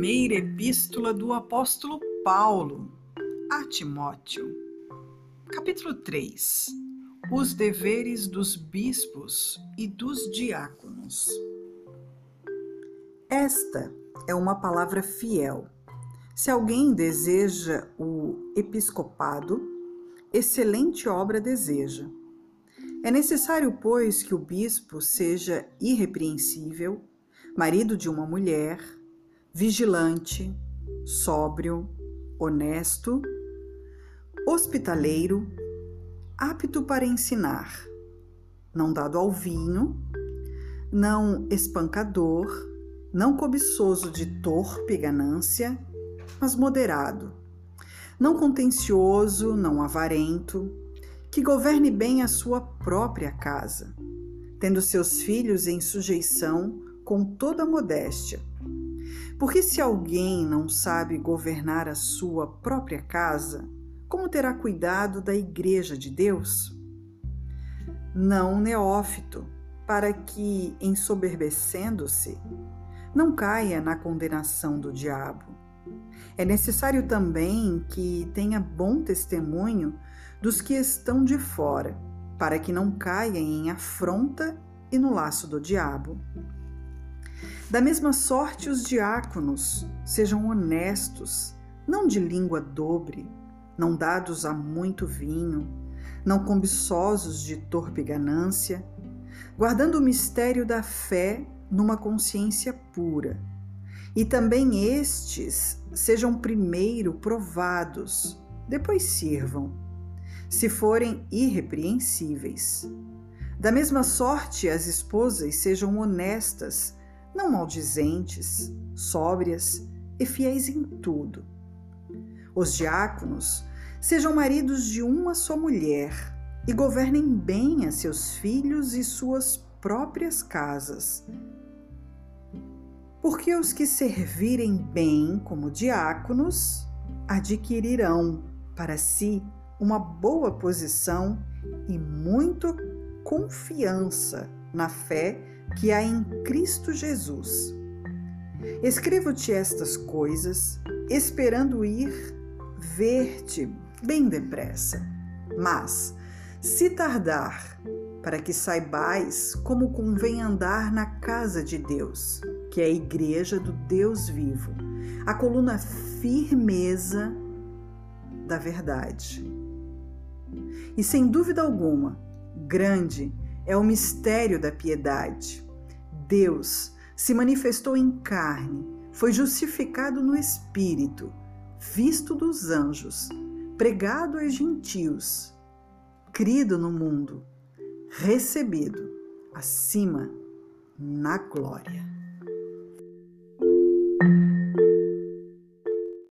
primeira epístola do apóstolo Paulo a Timóteo. Capítulo 3. Os deveres dos bispos e dos diáconos. Esta é uma palavra fiel. Se alguém deseja o episcopado, excelente obra deseja. É necessário, pois, que o bispo seja irrepreensível, marido de uma mulher, vigilante, sóbrio, honesto, hospitaleiro, apto para ensinar, não dado ao vinho, não espancador, não cobiçoso de torpe ganância, mas moderado, não contencioso, não avarento, que governe bem a sua própria casa, tendo seus filhos em sujeição com toda modéstia. Porque se alguém não sabe governar a sua própria casa, como terá cuidado da igreja de Deus? Não neófito, para que, ensoberbecendo-se, não caia na condenação do diabo. É necessário também que tenha bom testemunho dos que estão de fora, para que não caia em afronta e no laço do diabo. Da mesma sorte, os diáconos sejam honestos, não de língua dobre, não dados a muito vinho, não cobiçosos de torpe ganância, guardando o mistério da fé numa consciência pura. E também estes sejam primeiro provados, depois sirvam, se forem irrepreensíveis. Da mesma sorte, as esposas sejam honestas, não maldizentes, sóbrias e fiéis em tudo. Os diáconos sejam maridos de uma só mulher e governem bem a seus filhos e suas próprias casas. Porque os que servirem bem como diáconos adquirirão para si uma boa posição e muito confiança na fé que há em Cristo Jesus. Escrevo-te estas coisas, esperando ir ver-te bem depressa. Mas, se tardar, para que saibais como convém andar na casa de Deus, que é a igreja do Deus vivo, a coluna firmeza da verdade. E sem dúvida alguma, grande é o mistério da piedade. Deus se manifestou em carne, foi justificado no espírito, visto dos anjos, pregado aos gentios, crido no mundo, recebido acima na glória.